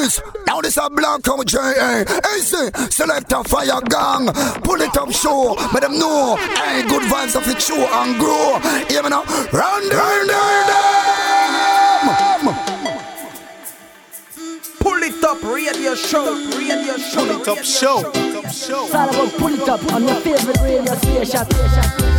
this. Now this a black out J.A. Easy. Select a fire gang. Pull it up show. Let them know. Hey, good vibes of it show and grow. Hear me now. Run, run, run, run. Pull it up, radio show, radio show, pull it up show. It's all about pull it up on your favorite radio station.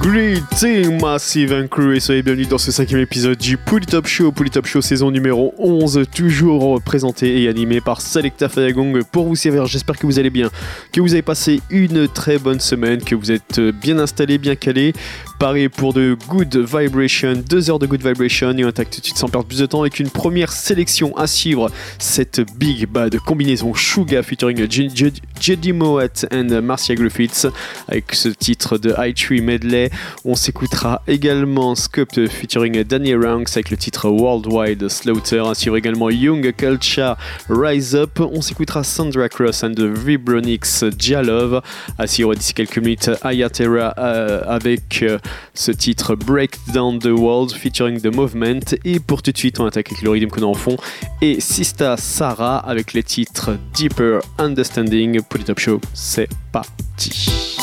Greeting Massive and Crew et soyez bienvenue dans ce cinquième épisode du Pull Top Show. Pull Top Show saison numéro 11, toujours présenté et animé par Selecta Fayagong pour vous servir. J'espère que vous allez bien, que vous avez passé une très bonne semaine, que vous êtes bien installé, bien calé. Pareil pour de Good Vibration, deux heures de Good Vibration et on attaque tout de suite sans perdre plus de temps avec une première sélection à suivre. Cette big bad combinaison Suga featuring Jedi Moat and Marcia Griffiths avec ce titre de High Tree Medley. On s'écoutera également Sculpt featuring Danny Ranks avec le titre Worldwide Slaughter. À suivre également Young Culture Rise Up. On s'écoutera Sandra Cross and Vibronix Jalove. À suivre d'ici quelques minutes Ayatera euh, avec euh, ce titre Break Down the World featuring The Movement. Et pour tout de suite, on attaque avec le rythme qu'on a en fond. Et Sista Sarah avec les titres Deeper Understanding. Pour les top show, c'est parti.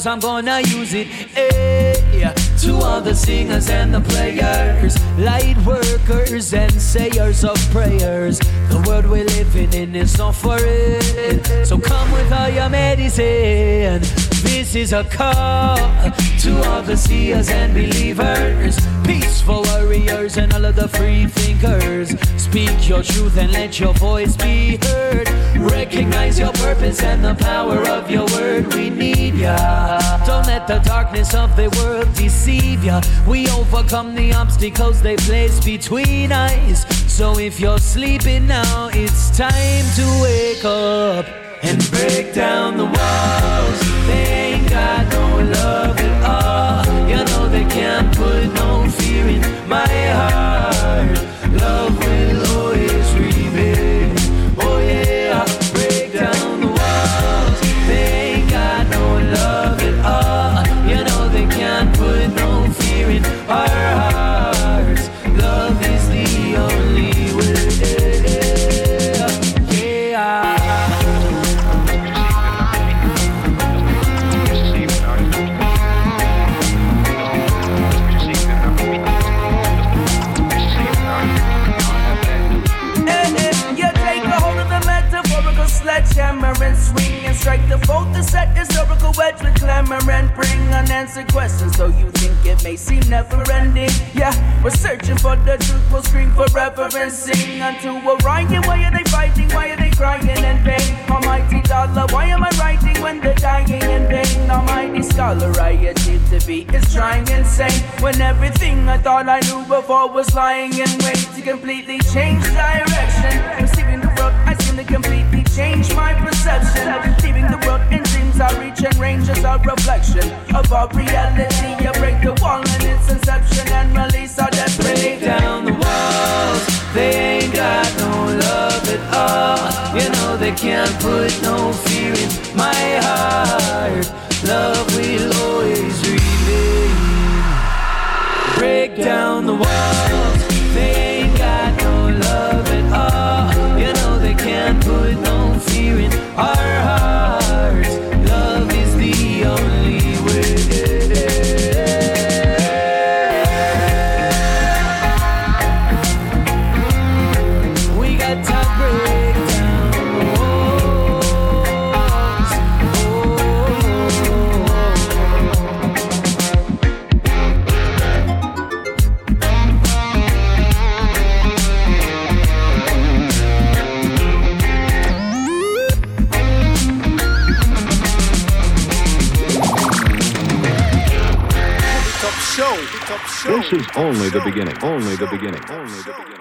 Knows I'm gonna use it. Hey, to all the singers and the players, light workers and sayers of prayers. The world we're living in is not for it. So come with all your medicine. This is a call to all the seers and believers, peaceful warriors and all of the free thinkers. Speak your truth and let your voice be heard. Recognize your purpose and the power of your word. We need ya. Don't let the darkness of the world deceive ya. We overcome the obstacles they place between us. So if you're sleeping now, it's time to wake up and break down the walls. They ain't got no love at all. You know they can't put no fear in my heart. Unanswered questions. Though you think it may seem never ending, yeah, we're searching for the truth. We'll scream forever and sing until we're Orion. Why are they fighting? Why are they crying in pain? Almighty dollar, why am I writing when they're dying in vain? Almighty scholar, I achieve to be is trying insane when everything I thought I knew before was lying in wait to completely change direction. Receiving the world, I seem to completely change my perception. Leaving the world in I reach and range as a reflection of our reality. You break the wall in its inception and release our death. break down the walls. They ain't got no love at all. You know they can't put no fear in my heart. Love will always remain. Break down the walls. This is only the beginning. Only the beginning. Only the beginning.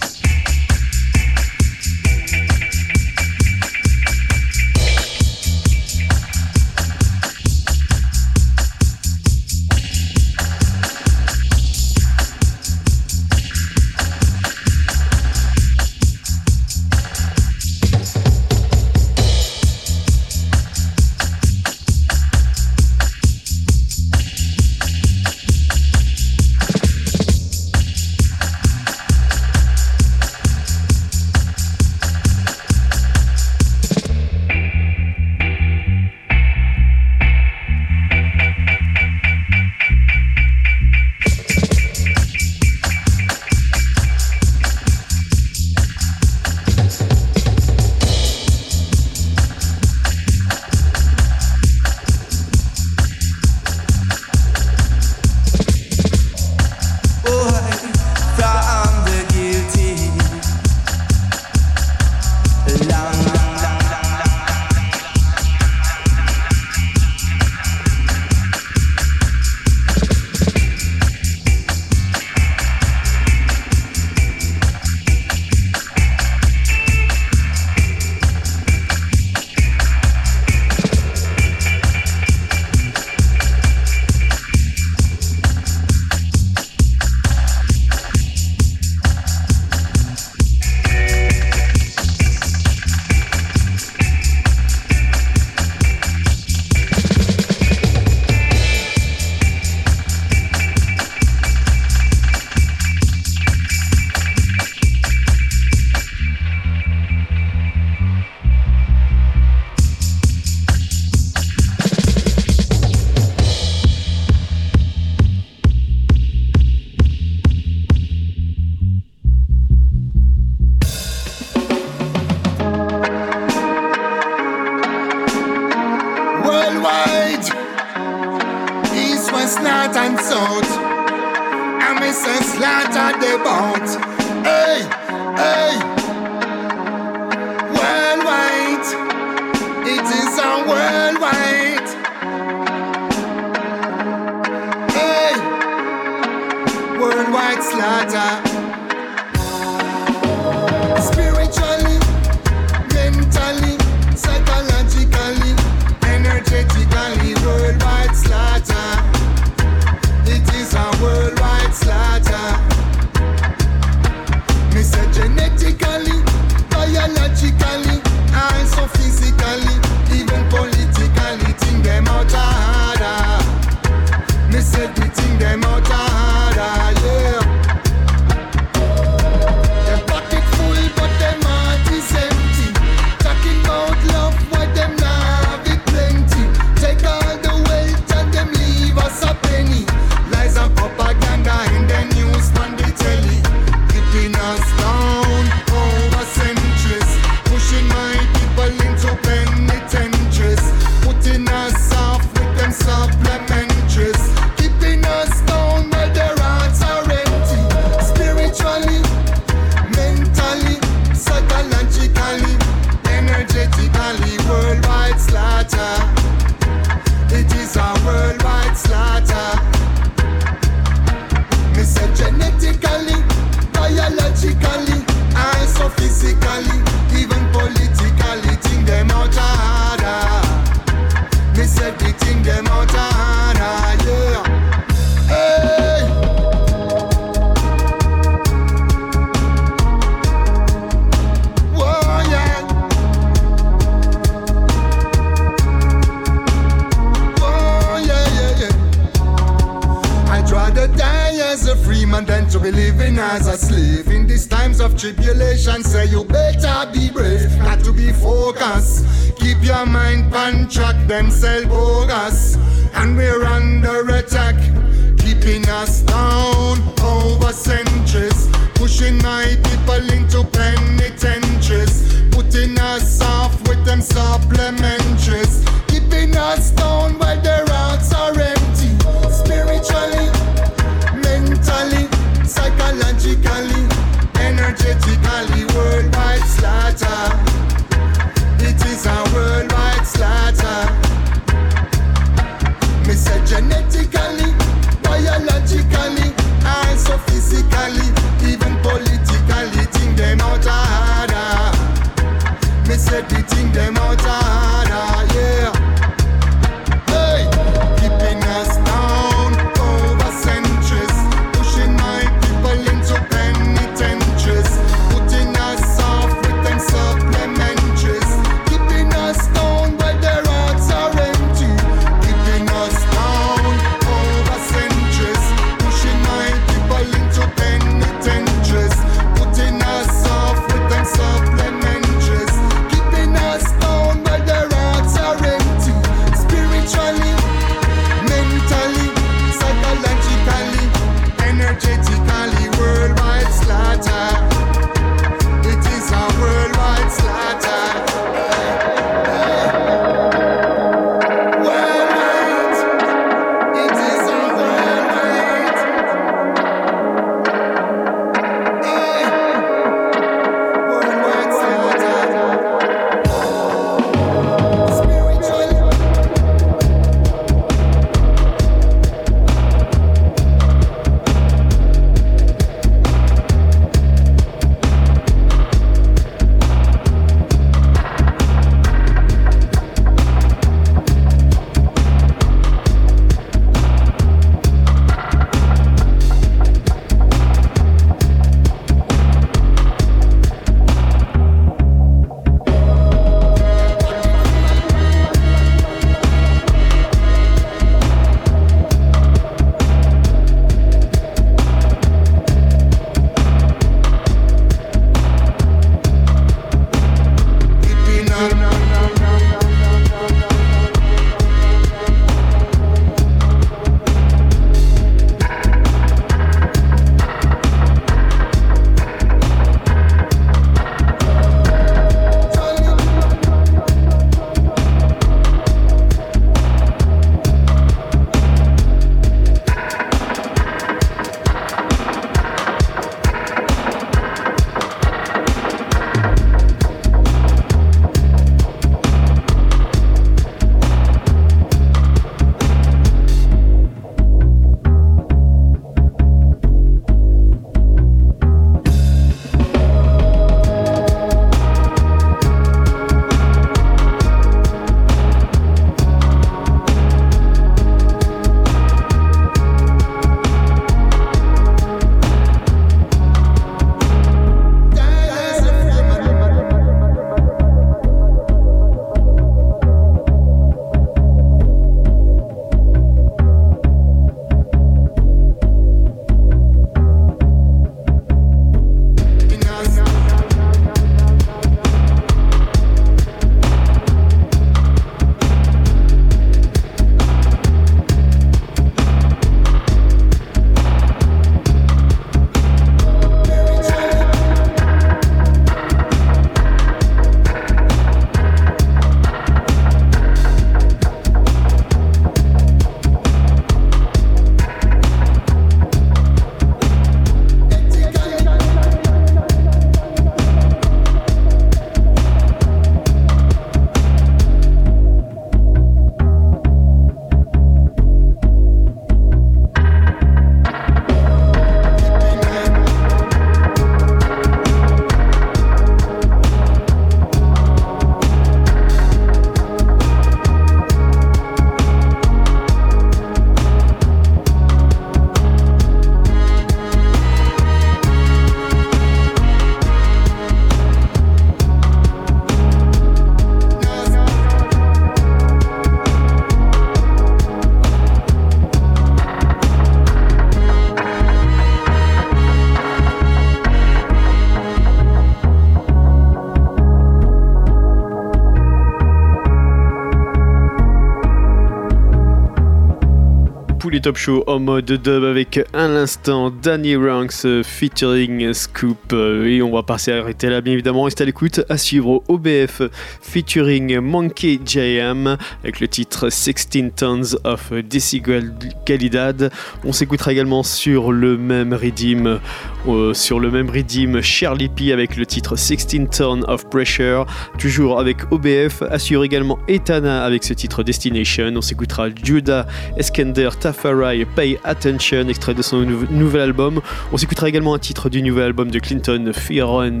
Pouli Top Show en mode dub avec à l'instant Danny Ranks euh, featuring Scoop. Euh, Et on va passer à arrêter là, bien évidemment. Restez à l'écoute. À suivre OBF featuring Monkey JM avec le titre 16 Tons of Decibelidad. On s'écoutera également sur le même redeem, euh, sur le même redeem Charlie P avec le titre 16 Tons of Pressure. Toujours avec OBF. Suivre également Etana avec ce titre Destination. On s'écoutera Judah Eskender Tafari Pay Attention, extrait de son nou- nouvel album. On s'écoutera également un titre du nouvel album de Clinton, Fear On,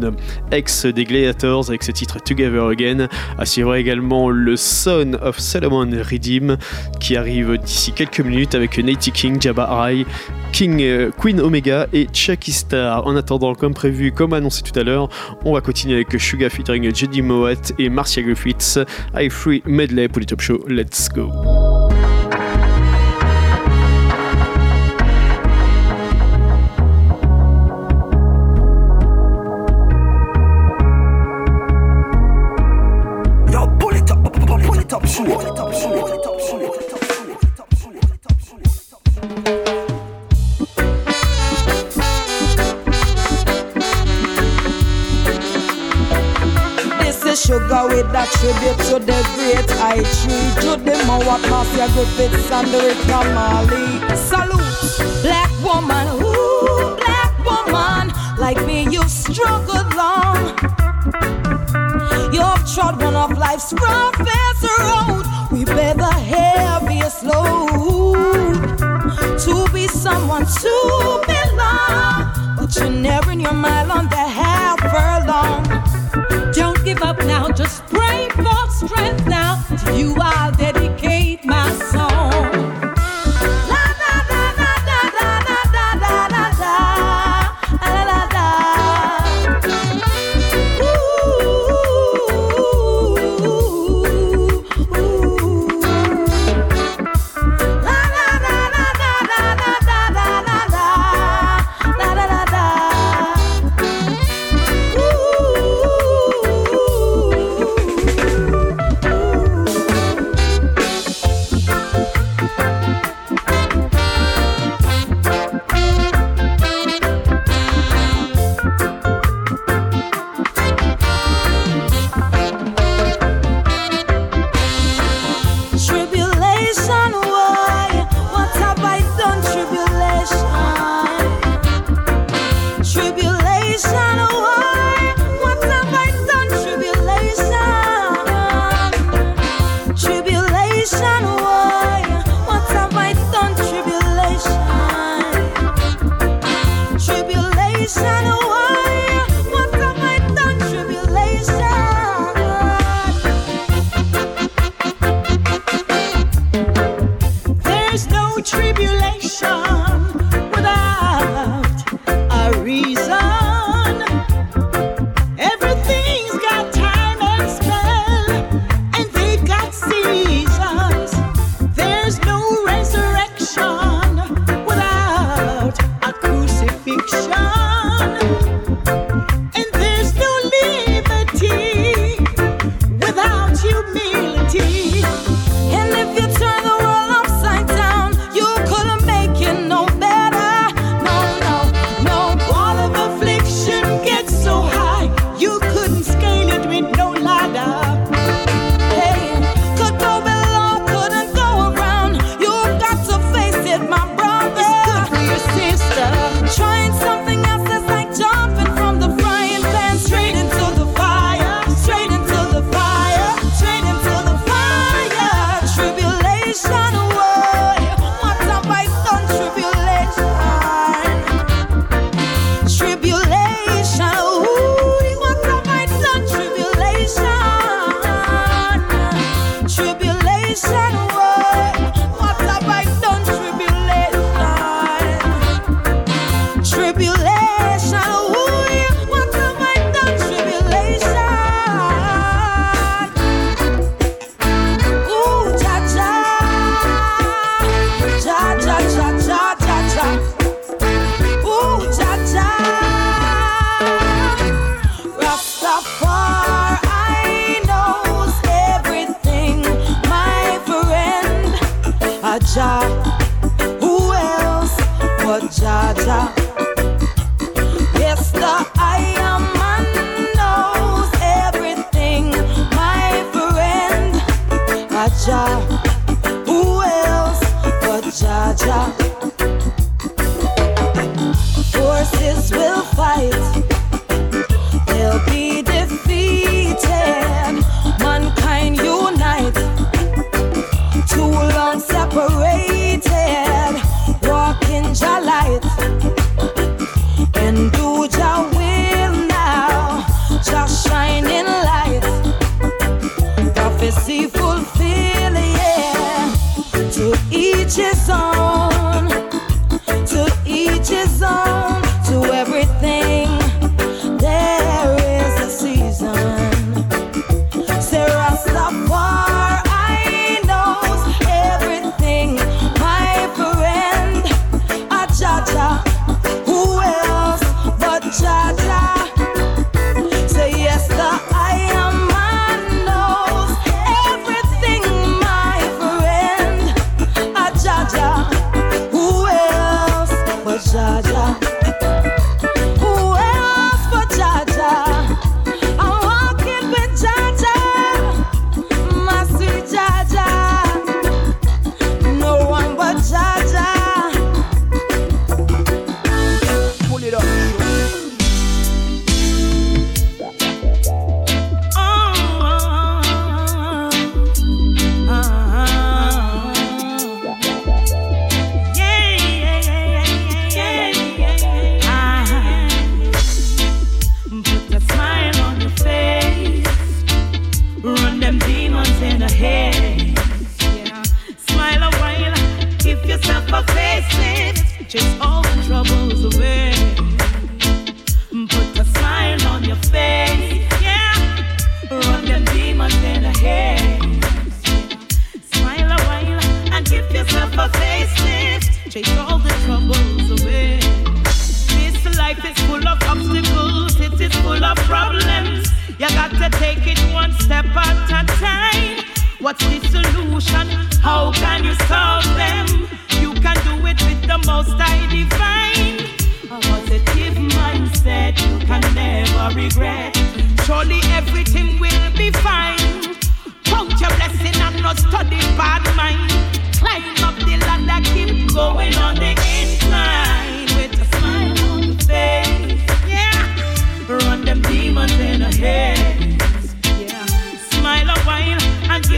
ex des Gladiators, avec ce titre Together Again. Suivre également le Son of Solomon Redeem, qui arrive d'ici quelques minutes avec Natty King, Jabba Eye, King, euh, Queen Omega et Chucky Star. En attendant, comme prévu, comme annoncé tout à l'heure, on va continuer avec Suga featuring Judy Mowat et Marcia Griffiths. I Free Medley pour les Top Show. Let's go. With a tribute to the great I tree, to the Moa Marcia Griffiths and the Rick Kamali. Salute, black woman, ooh, black woman, like me you've struggled long. You've trod one of life's roughest road. We bear the heaviest load. To be someone to belong, but you're never in your mile on the half furlong. Give up now, just pray for strength now. You I'll dedicate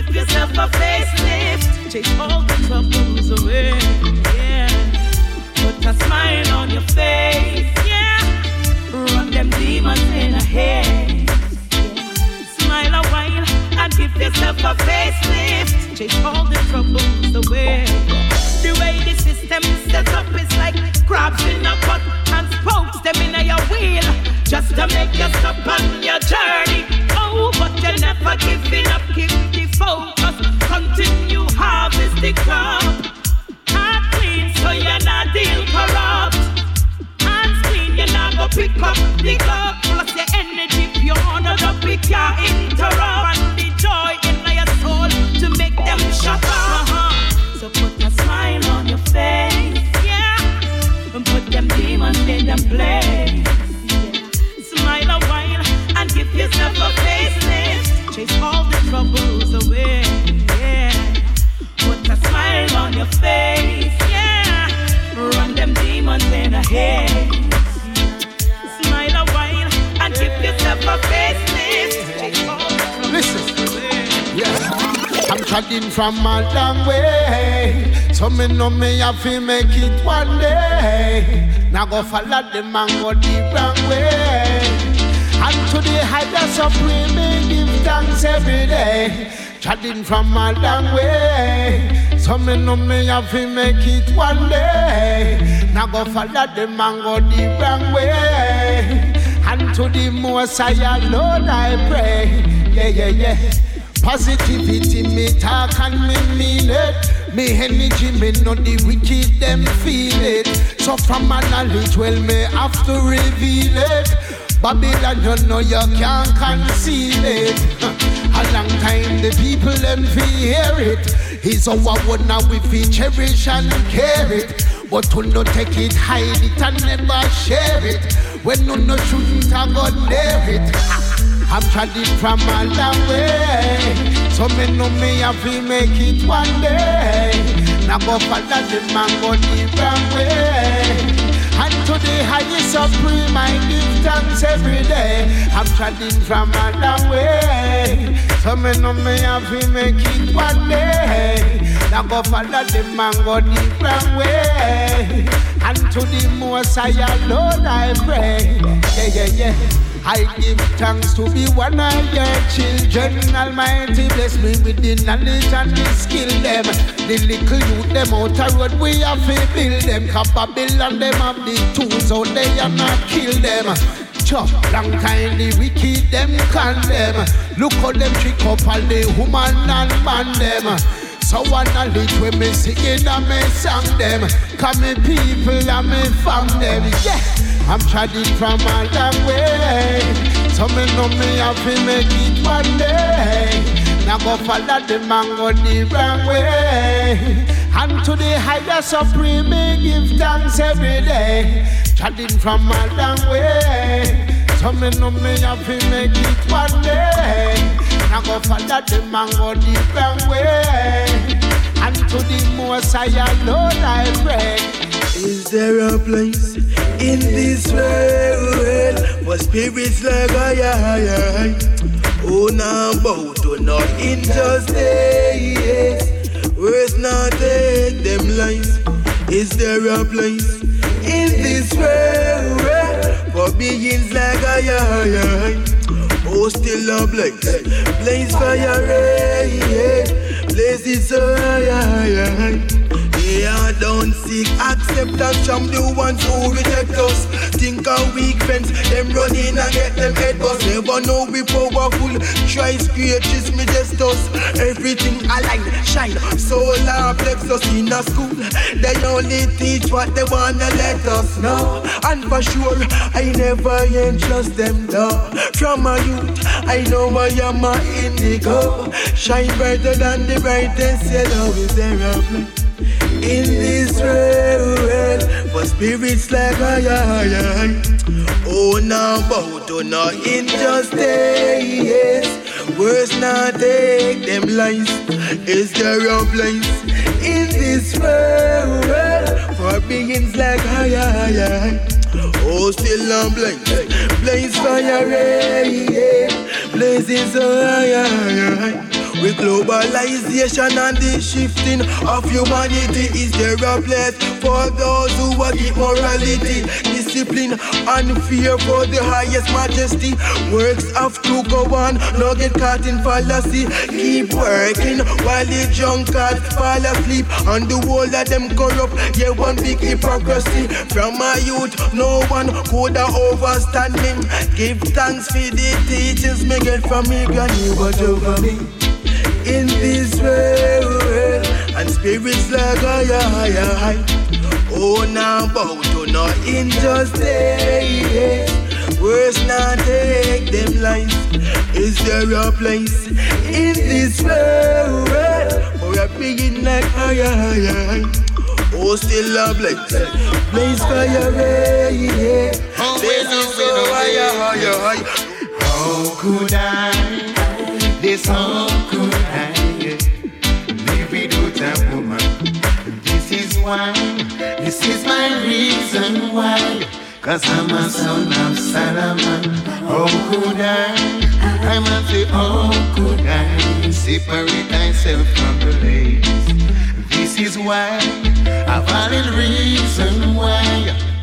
give yourself a facelift. Chase all the troubles away. Yeah, put a smile on your face. Yeah, run them demons in the head. Smile a while and give yourself a facelift. Chase all the troubles away. The way the system is set up is like crabs in a pot and spokes them in a your wheel just to make you stop on your journey. Oh, but you're never giving up. The focus. Continue harvest the crop. Heart clean so you're not deal corrupt. Hands clean, you're not go pick up the cup. Plus your energy pure, not a pick your interrupt. And the joy in your soul to make them shut up. Uh-huh. So put a smile on your face, yeah. And put them demons in them place. Yeah. Smile a while and give yourself a. Chase all the troubles away, yeah. Put a smile on your face, yeah. Run them demons in the head. Smile a while and give yourself a facelift. Chase all the troubles Listen. Yeah. I'm trotting from a long way. So me know me have to make it one day. Now go follow them and go the wrong way. To the higher supreme, me give thanks every day. Trotting from a long way. So me know me have to make it one day. Now go follow them and go the wrong way. And to the most higher Lord I pray. Yeah, yeah, yeah. Positivity, me talk and me mean it. Me energy, me know the wicked, them feel it. So from my knowledge, well, me have to reveal it. Babylon, you know you can't conceal it. A long time the people them feel hear it. It's our one now we cherish and care it. But who no take it, hide it and never share it. When no no shouldn't have got near it. I'm trying from a long way. So me know me have to make it one day. Now go follow the man go the wrong way. And to the highest supreme, I give thanks every day. I'm treading from a long way. So me know me have to make it one day. Now go follow the man go wrong way. And to the most high Lord I pray. Yeah, yeah, yeah. I give thanks to be one of your children. Almighty bless me with the knowledge and the skill them. The little youth them out the road we have to build them. Babylon them have the tools out they and not kill them. Chop, long time the wicked them condemn. Look how them trick up all the woman and man them. So one knowledge when me singing and me song them. Me people and me fam them. Yeah. I'm treading from a long way. So me know me have to make it one day. Now go follow the man go the wrong way. And to the higher supreme, me give thanks every day. Treading from a long way. So me know me have to make it one day. Now go follow the man go wrong way. And to the most higher Lord I pray. Is there a place in this world for spirits like I, I, I? Oh, now bow to not injustice. Words not take them lies. Is there a place in this world for beings like I, Oh, still a blaze, blaze fire, yeah. blaze is so high, high. Yeah, don't seek acceptance from the ones who reject us. Think our weak friends, them run in and get them head bust. Never know we powerful. Try scratches me just us. Everything align, shine. Solar plexus in a school. They only teach what they wanna let us know. And for sure, I never entrust them though. From a youth, I know I am a indigo. Shine brighter than the brightest yellow. Is there? In this world for spirits like I, I. Oh, now bow to no injustice. Words not take them lies. Is there a place in this world for beings like I, I? Oh, still I'm blaze, blaze fire, yeah, blazing so high. With globalization and the shifting of humanity, is there a place for those who are the morality, discipline, and fear for the highest majesty? Works have to go on, no get caught in fallacy. Keep working while the drunkards fall asleep, and the whole of them corrupt. Yeah, one big hypocrisy from my youth. No one could overstand him. Give thanks for the teachings me get from me granny, watch me in this world eh? and spirits like I, I, I. Oh, now bow to no injustice. Eh? Words not take them lives. Is there a place in this world eh? for a being like I, I, I? Oh, still a blaze, blaze fire, oh, yeah. Blazing so high, high, high. How could I? This I live without a woman? This is why, this is my reason why. Cause I'm a son of Solomon. How could I? I must say, how could I separate myself from the ladies? This is why, a valid reason why.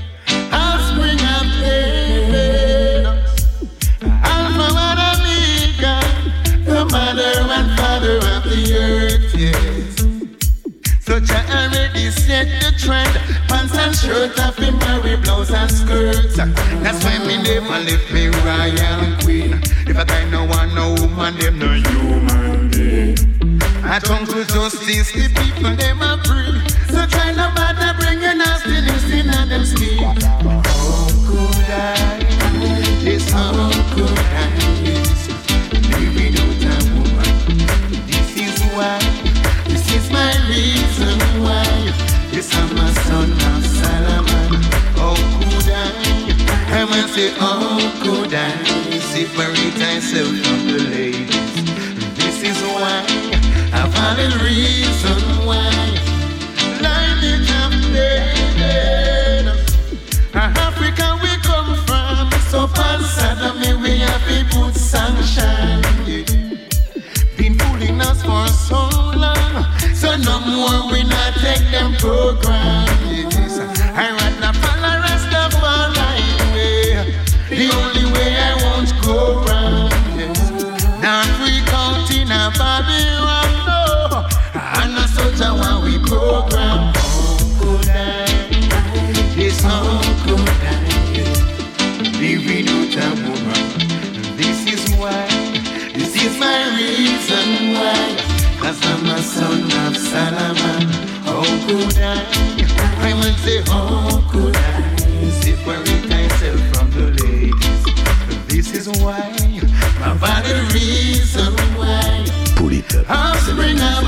So Jah already set the trend. Pants and shirt off in Mary blouse and skirts. That's why me never left me royal queen. If a guy no want no woman, them no human being. I come to justice, the people them are free. So try no matter bring your nastiness in them skin. How could I? Yes, how could I? Yes, live without a woman. This is why my reason why. Yes, I'm a son of Solomon. How could I? I must say, how could I separate myself from the ladies? This is why I found a reason why. Life is updated. Africa we come from, so far Saddam, we have to put sanction. Been fooling us for so long no more we not take them program. time. I will say, how could I separate myself from the ladies? This is why, my body reason why. Pull it up. I'll bring up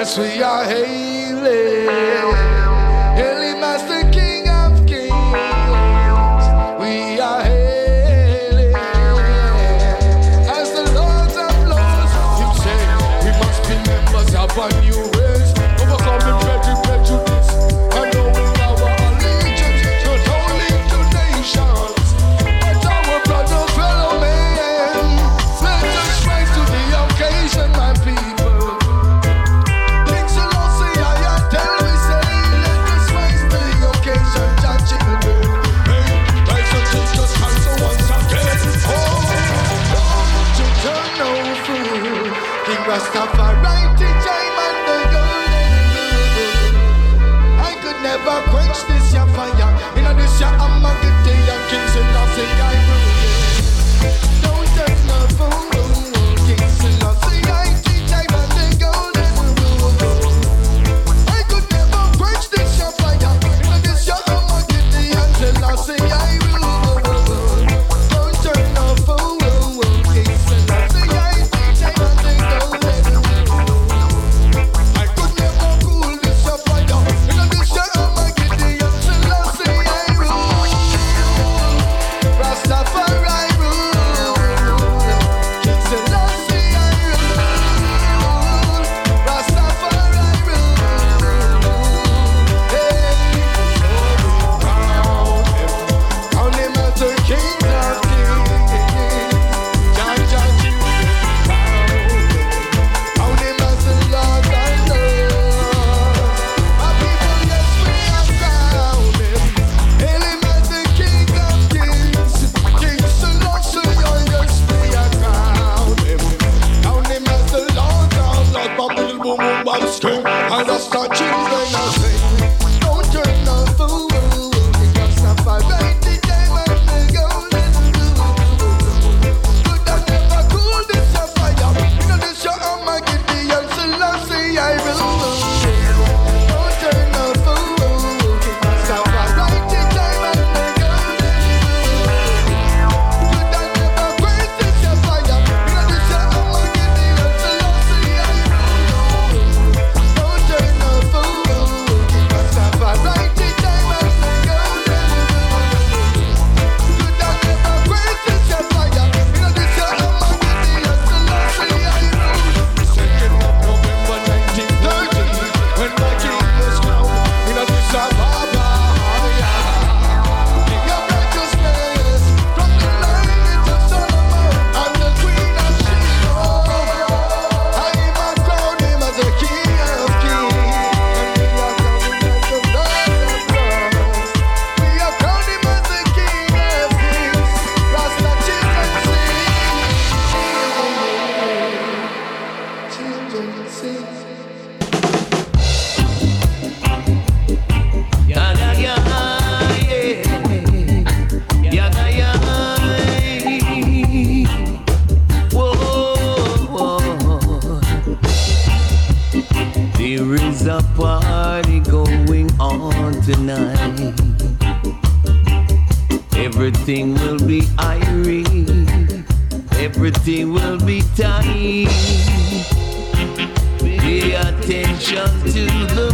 Yes, we are hailing, Jump to the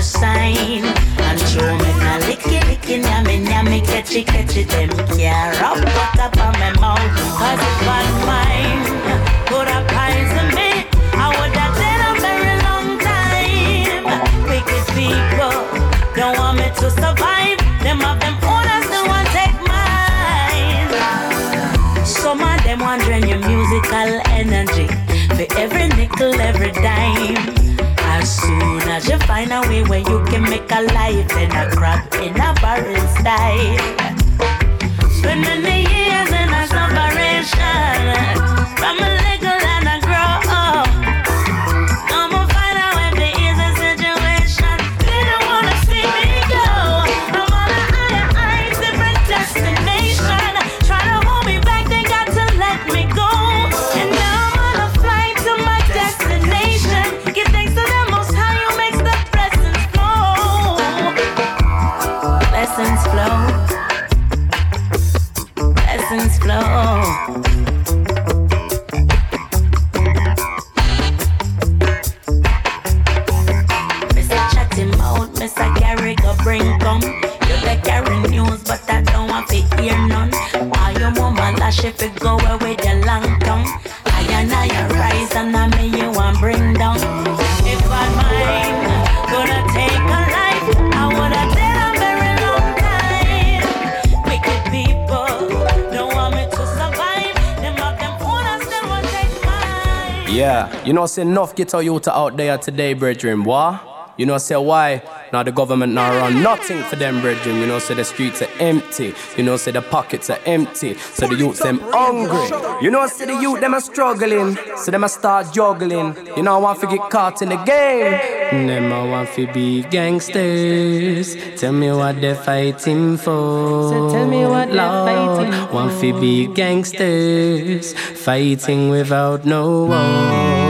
to sign. And show me now licky licky yummy yummy catchy catchy them care up back up on my mouth cause it was mine. Put a prize on me, I would have dead a very long time. Wicked people don't want me to survive. Them of them owners don't want take mine. Some of them wondering your musical energy for every nickel, every dime. As soon as you find a way where you can make a life, then a crack in a barrel style. Spend many years. You know, say enough get our youth out there today, brethren. Why? You know, say why? Now the government now run nothing for them, brethren. You know, say the streets are empty. You know, say the pockets are empty. So the youth them hungry. You know, say the youth them are struggling. So them a start juggling. You know, I want to get caught in the game. Them I want to be gangsters. Tell me what they're fighting for. So tell me what they're Lord, fighting Want to be gangsters, fighting without no war.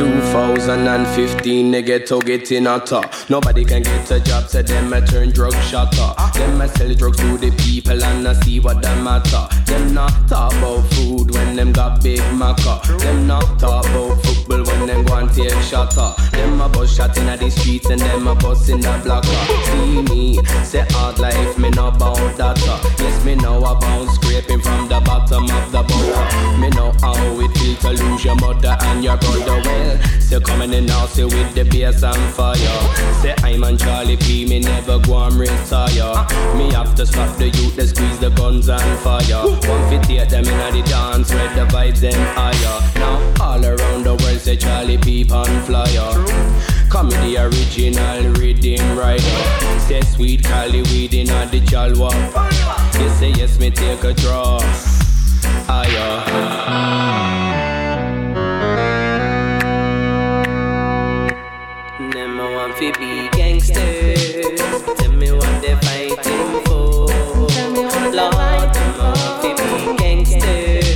2015, they get to get in a top. Nobody can get a job, so them a turn drug shotter. Them a sell drugs to the people and I see what them matter. Them not talk about food when them got big maca. Them not talk about football when them go and take shotter. Them a bus shot in the streets and them a bus in the blocker. See me, say hard life, me know about that. Yes, me know about scraping from the bottom of the butter. Me know how it feel to lose your mother and your brother. Well, still coming in now, say with the bass and fire. Say I'm on Charlie P, me never go and retire. Me have to stop the youth, they squeeze the guns and fire. One fit them in the dance, where the vibes them higher. Now all around the world say Charlie P on flyer. Come the original riddim rider. Say sweet Cali weed in the jalwa. You say yes, me take a draw. Higher. Them I want to be gangsters. Tell me what they fighting for. Lord, them I want to be gangsters.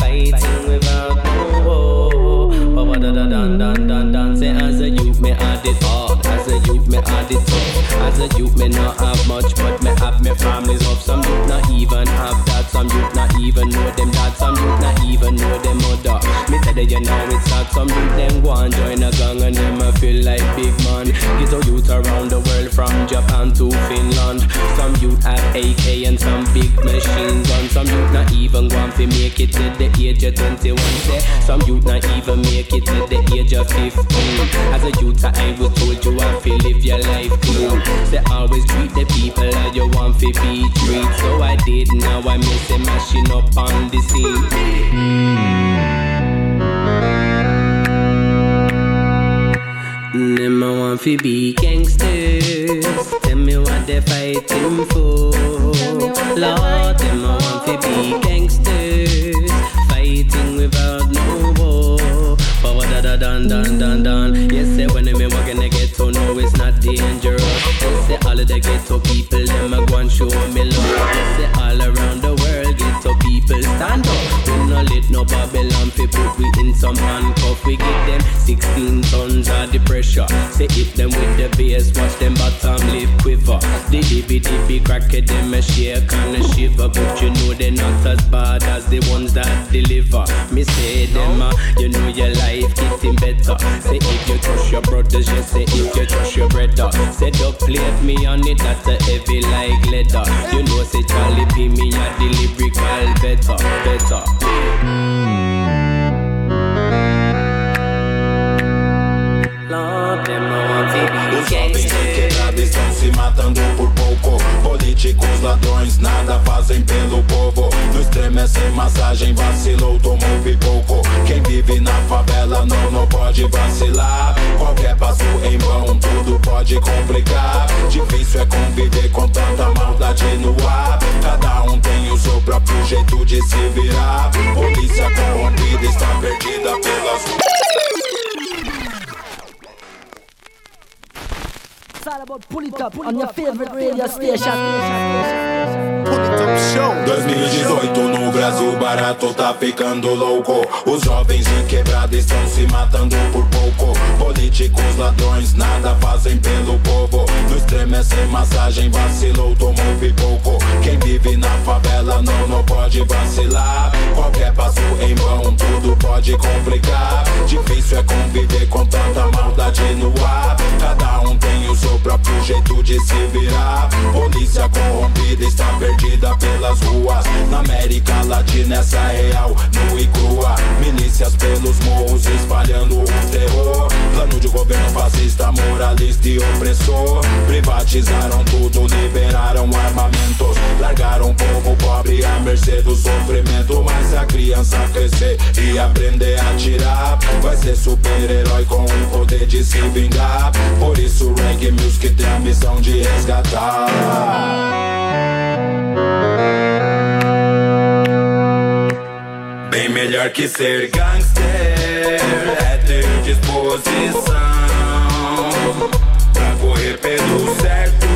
Fighting without no war. Ba da da dan dan dan dan. Say as a youth me had it hard. As a youth me had it tough. As a youth me not have much, but me have me families up. Some youth not even have that. Some youth not even know them dad. Some youth not even know them mother. Me that you know it's sad. Some youth them go and join a gang and them a feel like big man. Get a youth around the world from Japan to Finland. Some youth have AK and some big machine guns. Some youth not even go fi make it to the age of 21. Say some youth not even make it to the age of 15. As a youth, I was told you have to live your life cool. Say always treat the people as you want to be treated. So I did, now I miss them mashing up on the scene. Hmm. Them I want to be gangsters. Tell me what they fighting for. Lord, them I want to be gangsters. Dan dan dan dan. Yes, say when me walk in the ghetto, no, it's not dangerous. Yes, say all of the ghetto people, them a go and show me love. Yes, say all around the world, ghetto people stand up. We no let no Babylon fi put we in some handcuff. We give them 16 tons of the pressure. Say hit them with the bass, watch them bottom lip quiver. The dippy dippy cracker them a shake and a shiver, but you know they're not as bad as the ones that deliver. Me say them, uh, you know your life getting better. Say if you trust your brothers, just say if you trust your brother. Say don't plate me on it, that's a heavy like leather. You know say Charlie P me a the lyrical better, better. Lord, them I want to be de quebrada estão se matando por. Políticos ladrões nada fazem pelo povo. No extremo é sem massagem, vacilou, tomou pipoco. Quem vive na favela não, não pode vacilar. Qualquer passo em vão, tudo pode complicar. Difícil é conviver com tanta maldade no ar. Cada um tem o seu próprio jeito de se virar. Polícia corrompida está perdida pelas ruas. Pull it up on your favorite radio station. 2018 no Brasil barato tá ficando louco Os jovens de quebrada estão se matando por pouco Políticos ladrões nada fazem pelo povo Sem massagem vacilou, tomou pipoco Quem vive na favela não, não pode vacilar. Qualquer passo em vão tudo pode complicar. Difícil é conviver com tanta maldade no ar. Cada um tem o seu próprio jeito de se virar. Polícia corrompida está perdida pelas ruas. Na América Latina essa é real, nua e crua. Milícias pelos morros espalhando o terror. Plano de governo fascista, moralista e opressor Privatizaram tudo, liberaram armamentos Largaram o povo pobre à mercê do sofrimento Mas se a criança crescer e aprender a tirar. Vai ser super-herói com o poder de se vingar. Por isso o reggae music tem a missão de resgatar. Bem melhor que ser gangster é ter disposição correr pelo certo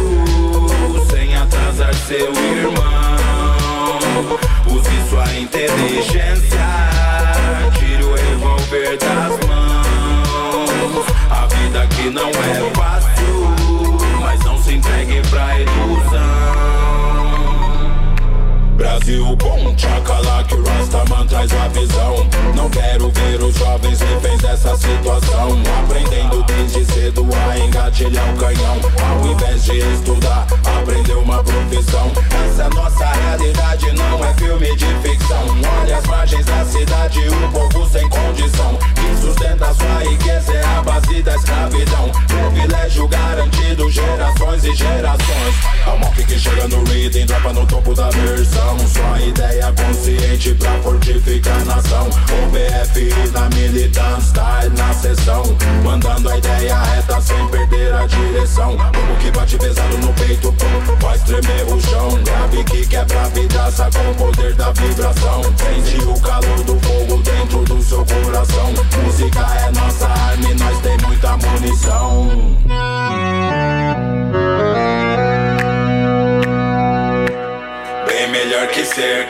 sem atrasar seu irmão. Use sua inteligência, tire o revólver das mãos. A vida aqui não é fácil, mas não se entregue pra ilusão. Brasil, bom, tchacalá que o Rastaman traz a visão. Não quero ver os jovens reféns dessa situação. Aprendendo desde cedo a engatilhar o canhão. Ao invés de estudar, aprender uma profissão. Essa é nossa realidade, não é filme de ficção. Olha as margens da cidade, o povo sem condição. Que sustenta sua riqueza é a base da escravidão. Privilégio garantido, gerações e gerações. É o mock que chega no reading, dropa no topo da versão Sua ideia consciente pra fortificar a nação. OBF na militant style na sessão. Mandando a ideia reta sem perder a direção. Como que bate pesado no peito, pum, faz tremer o chão. Grave que quebra a vidraça com o poder da vibração. Sente o calor do fogo dentro do seu coração. Música é nossa arma e nós tem muita munição melhor que ser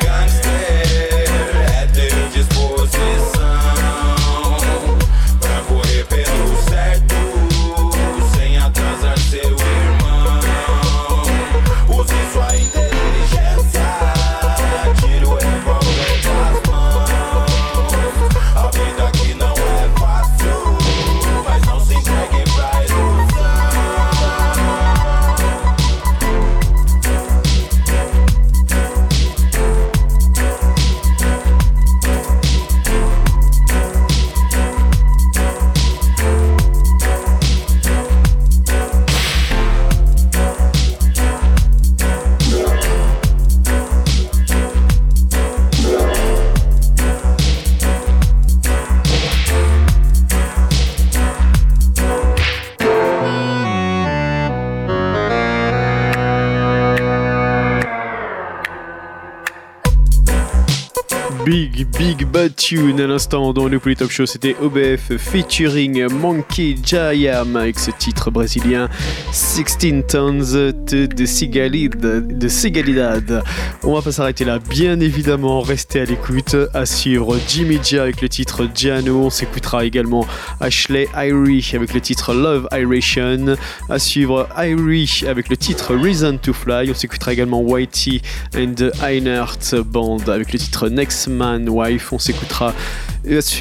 À l'instant dans le Top Show, c'était OBF featuring Monkey Jayam avec ce titre brésilien 16 Tons de, de, de Sigalidad. On va pas s'arrêter là, bien évidemment, restez à l'écoute, à suivre Jimmy J avec le titre Giano, on s'écoutera également Ashley Irie avec le titre Love Iration, à suivre Irie avec le titre Reason to Fly, on s'écoutera également Whitey and the Einert Band avec le titre Next Man Wife. On s'écoutera 他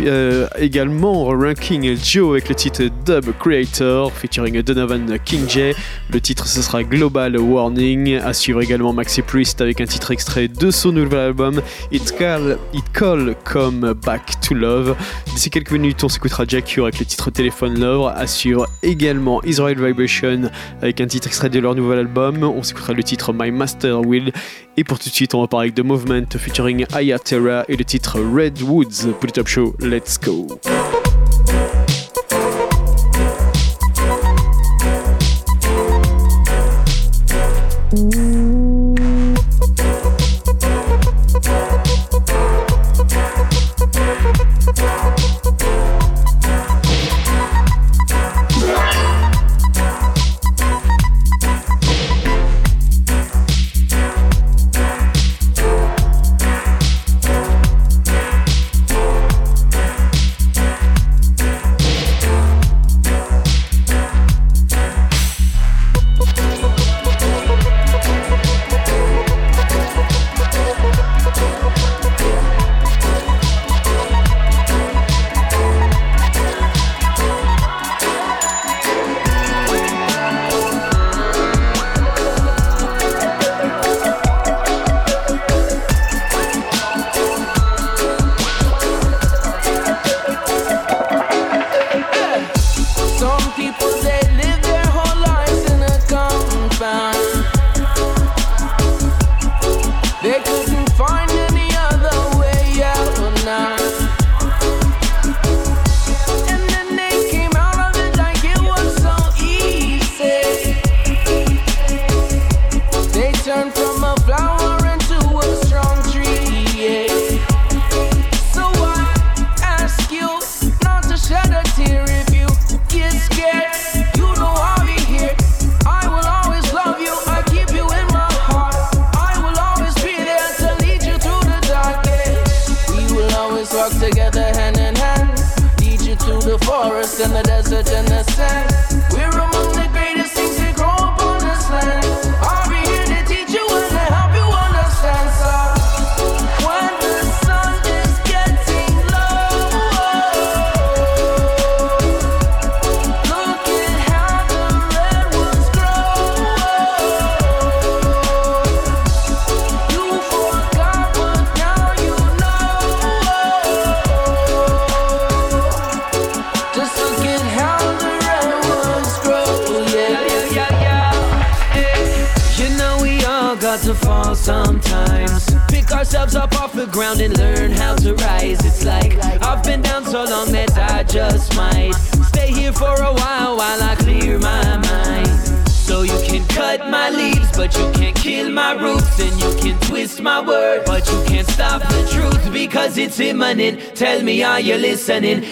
euh, également Ranking Joe avec le titre Dub Creator featuring Donovan King J. Le titre ce sera Global Warning. À suivre également Maxi Priest avec un titre extrait de son nouvel album It Call, It Call Come Back to Love. D'ici quelques minutes, on s'écoutera Jack Cure avec le titre Téléphone Love. À suivre également Israel Vibration avec un titre extrait de leur nouvel album. On s'écoutera le titre My Master Will. Et pour tout de suite, on va parler de Movement featuring Aya Terra et le titre Red Woods pour le Top. show. Let's go. Ooh.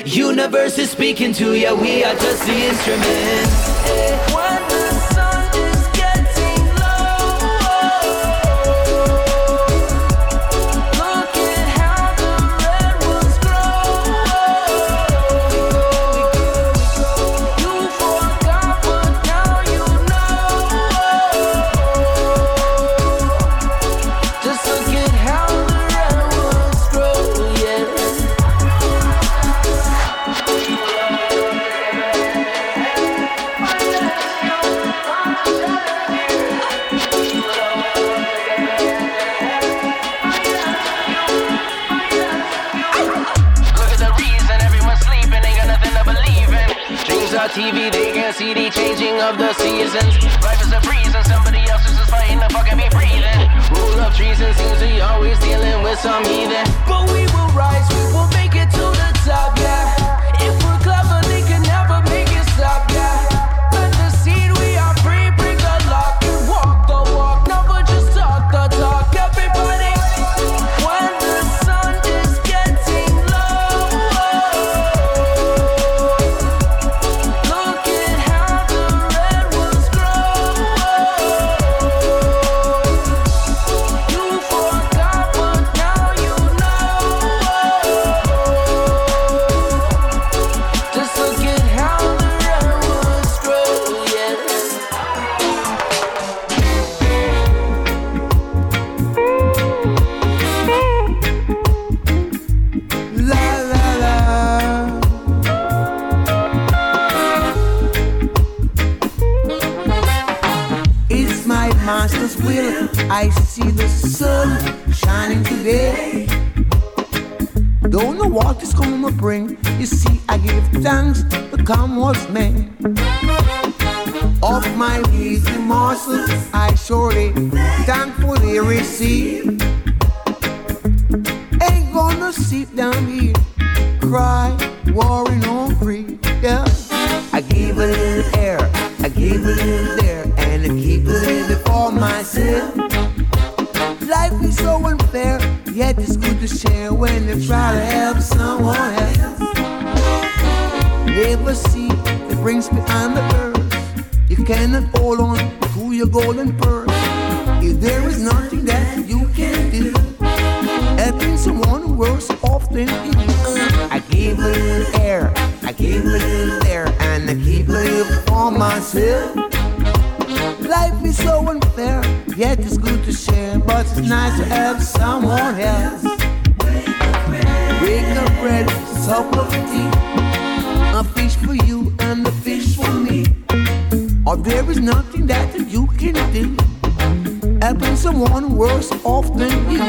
Universe is speaking to you. We are I see the sun shining today. Don't know what it's gonna bring. You see, I give thanks to come what's may. Of my easy morsels, I surely thankfully receive. Ain't gonna sit down here, cry, worry, no free. Yeah, I give a little air, I give a little there, and I keep a little for myself. Yet it's good to share when you try to help someone else. Never see the brings behind the earth. You cannot hold on to your golden purse. If there is nothing that you can do, helping someone worse off than you. I give a little air, I give a little there, and I keep a little for myself. Life is so unfair, yet it's good to share, but it's nice to have someone else. Break of bread, sup of tea, a fish for you and a fish for me. Or there is nothing that you can do, helping someone worse off than you.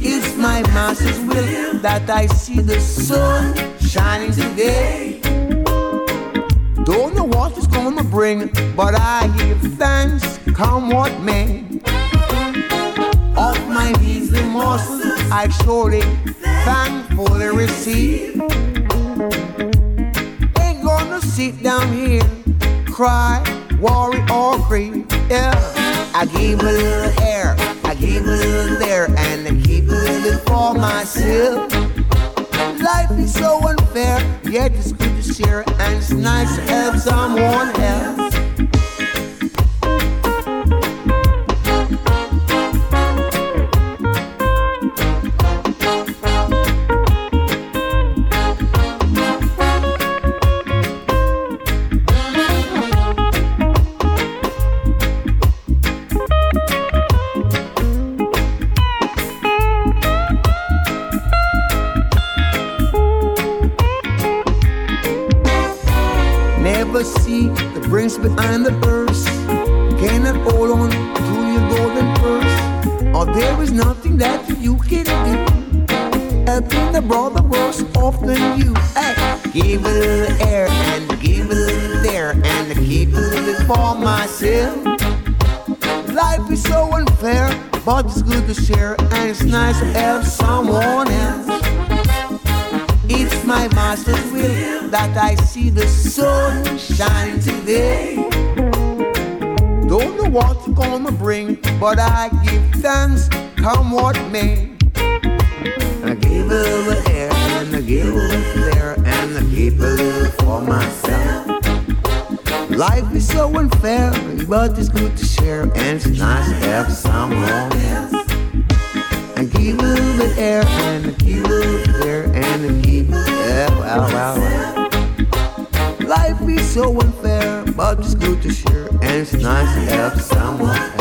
It's my master's will that I see the sun shining today. Don't know what gonna bring, but I give thanks, come what may. Of my easy morsels, I surely thankfully receive. Ain't gonna sit down here, cry, worry, or grieve. Yeah, I give a little air, I give a little there, and I keep a little for myself. Life is so unfair, yet it's good to share, and it's nice to help someone else. But it's good to share and it's nice to help someone else. It's my master's will that I see the sun shine today. Don't know what gonna bring, but I give thanks, come what may. I give a little here and I give a little there and I give a little for myself. Life is so unfair, but it's good to share, and it's nice to have someone else. And give it the air, and give it the air, and give it air. Wow, wow, wow. Life is so unfair, but it's good to share, and it's nice to have someone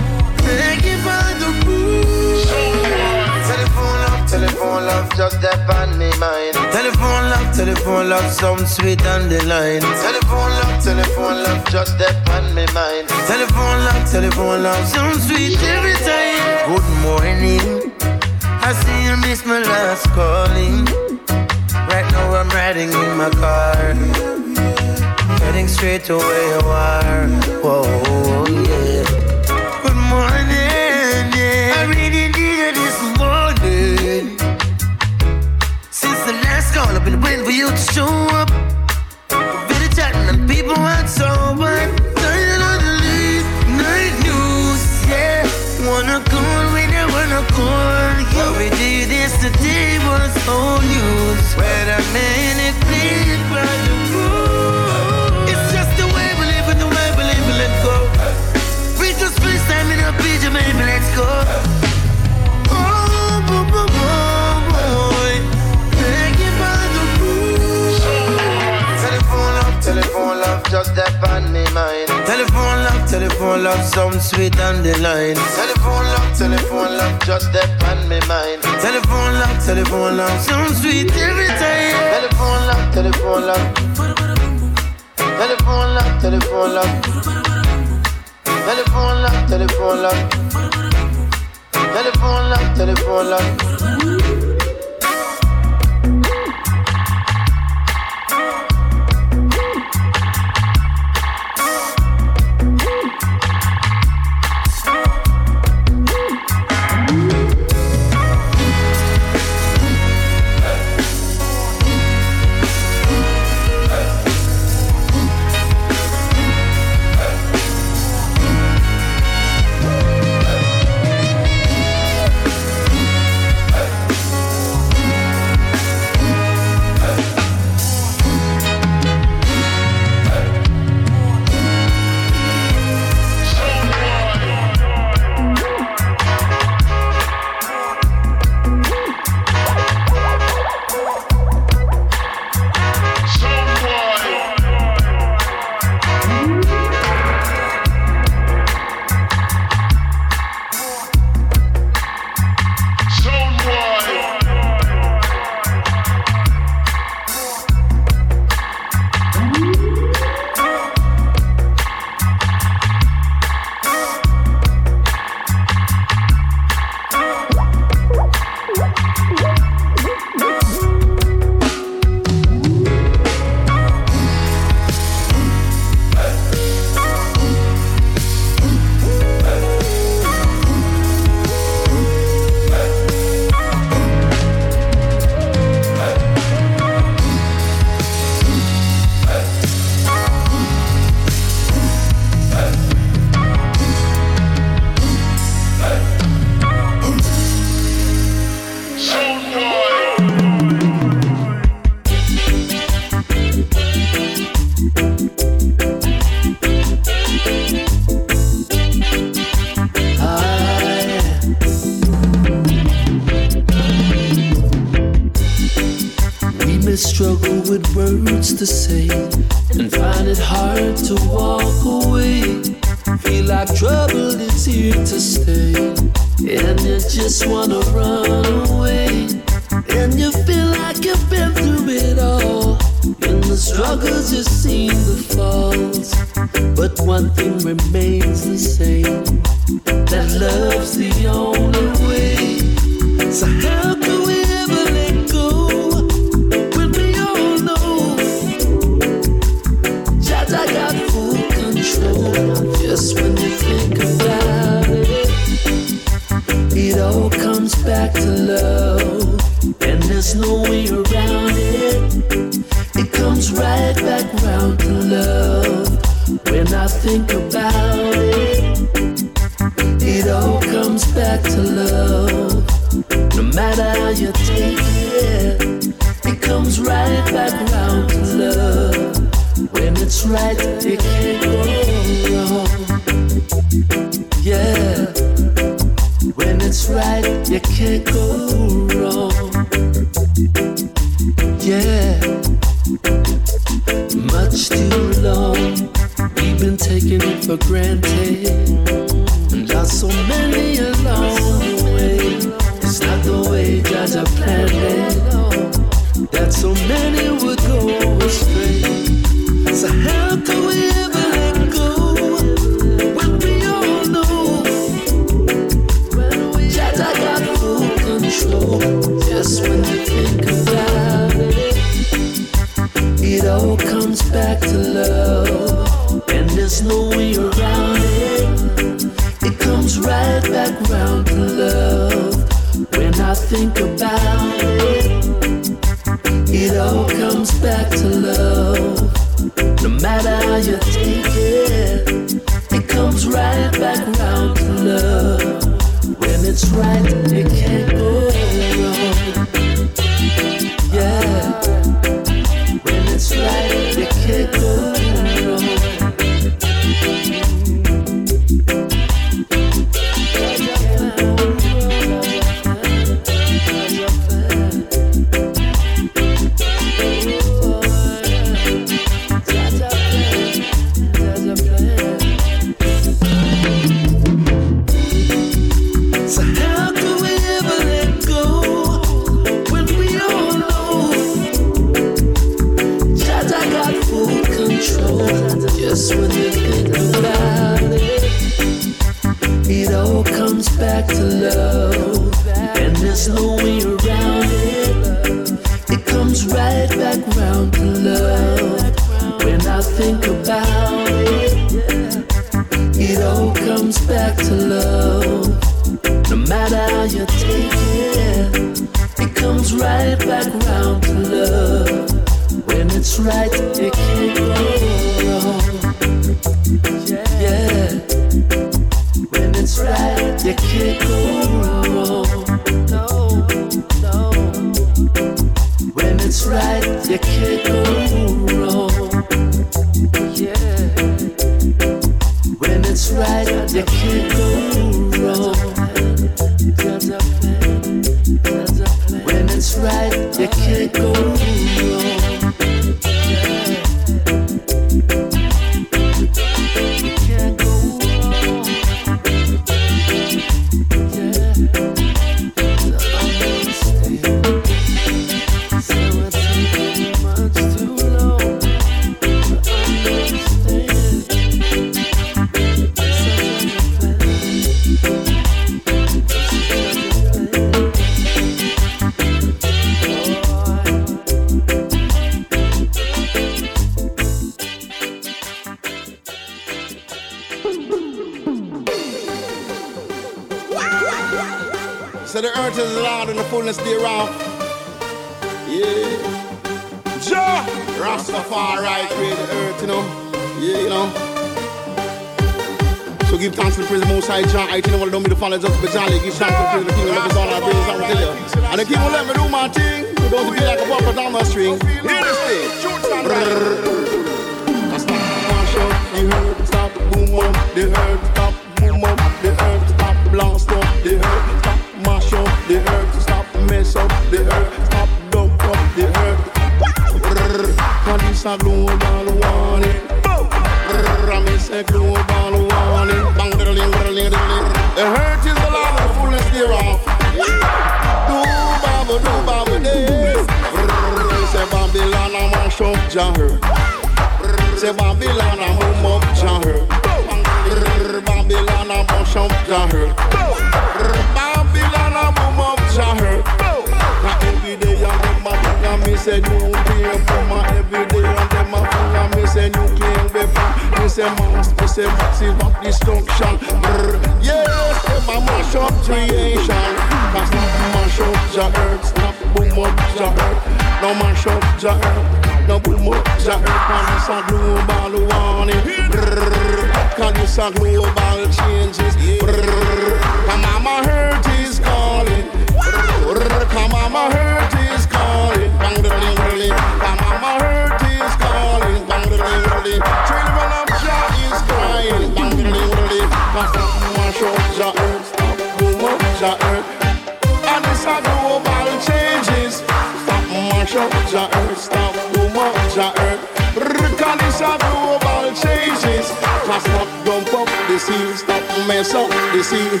it's a global changes. Cause stop dump up the sea. Stop mess up the sea.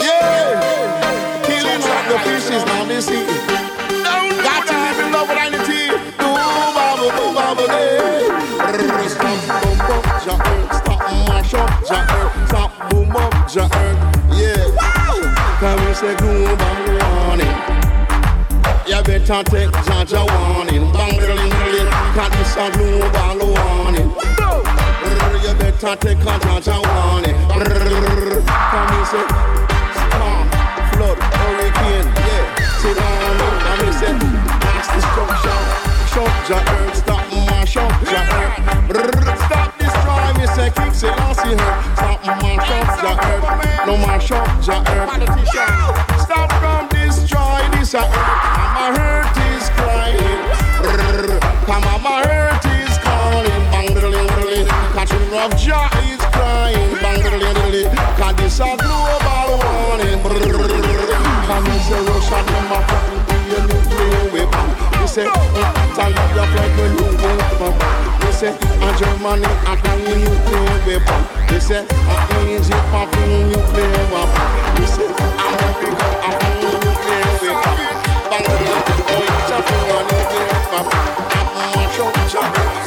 Yeah. Killing of the fishes now the sea. Got to live in love with identity. Do bubble, do bubble, eh. Brr, Stop dump up Jah earth. Stop mash up Jah earth. Stop boom up Jah earth. Yeah. Can we say global warning? You better take of warning. Bang, drilling, drilling. Cause this a global better take charge of warning. Can we say storm, flood, hurricane? Yeah. Sit down and we say mass destruction. Shock Jah earth, stop mash up Jah earth. Stop destroy me, say kick Selassie hurt. Stop mash up Jah earth. No mash up Jah earth. Stop from destroy this earth. And my hurt is crying. Come on, of Jah is crying. Bang, diddly, diddly. Cause this a global warning. And say Russia, them a fighting to your nuclear weapon. You say, tell you your flag when you go up. You say, a Germany a carrying nuclear weapon. You say, a Egypt a carrying nuclear weapon. You say, America a carrying nuclear weapon. Bangladesh, oh, it's a nuclear weapon. I'm mash up Jah,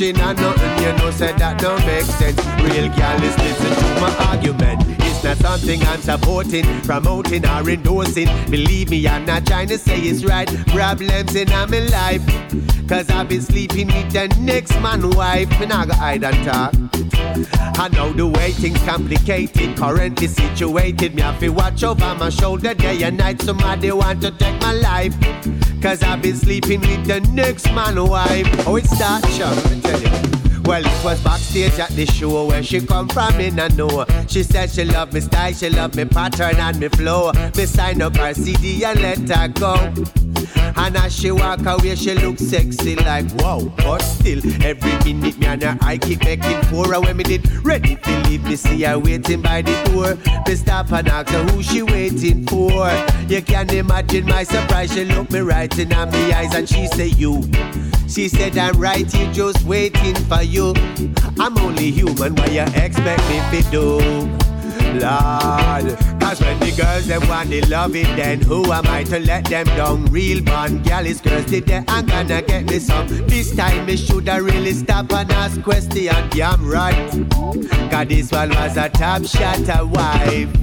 rushing on nothing. You know, said that don't make sense. Real girl is listen to my argument. It's not something I'm supporting, promoting or endorsing. Believe me, I'm not trying to say it's right. Problems in my life. Cause I've been sleeping with the next man wife. And I go hide and talk. I know the way things complicated, currently situated. Me have to watch over my shoulder day and night. Somebody want to take my life. Cause I've been sleeping with the next man wife. Oh, it's that show, let me tell you. Well, it was backstage at the show where she come from in I know. She said she love me style, she love me pattern and me flow. Me sign up her CD and let her go. And as she walk away, she look sexy like wow. But still, every minute me and her I keep making for her when me did ready to leave. Me see her waiting by the door. Me stop and ask her who she waiting for. You can imagine my surprise. She look me right in me eyes and she say you. She said I'm right here just waiting for you. I'm only human, what you expect me to do? Lord, cause when the girls them want the love it, then who am I to let them down? Real man, gal is thirsty, they ain't gonna get me some. This time me shoulda really stop and ask question. Yeah, I'm right. Cause this one was a top shot, a wife.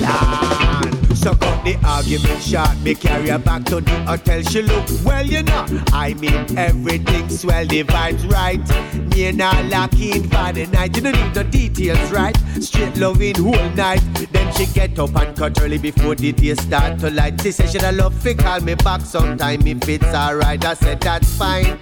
Lord. So cut the argument short, me carry her back to the hotel. She look well, you know. I mean everything swell, the vibes right. Me and her lock in for the night. You don't need no details, right? Straight loving whole night. Then she get up and cut early before the day start to light. She said she would love to call me back sometime if it's alright. I said that's fine.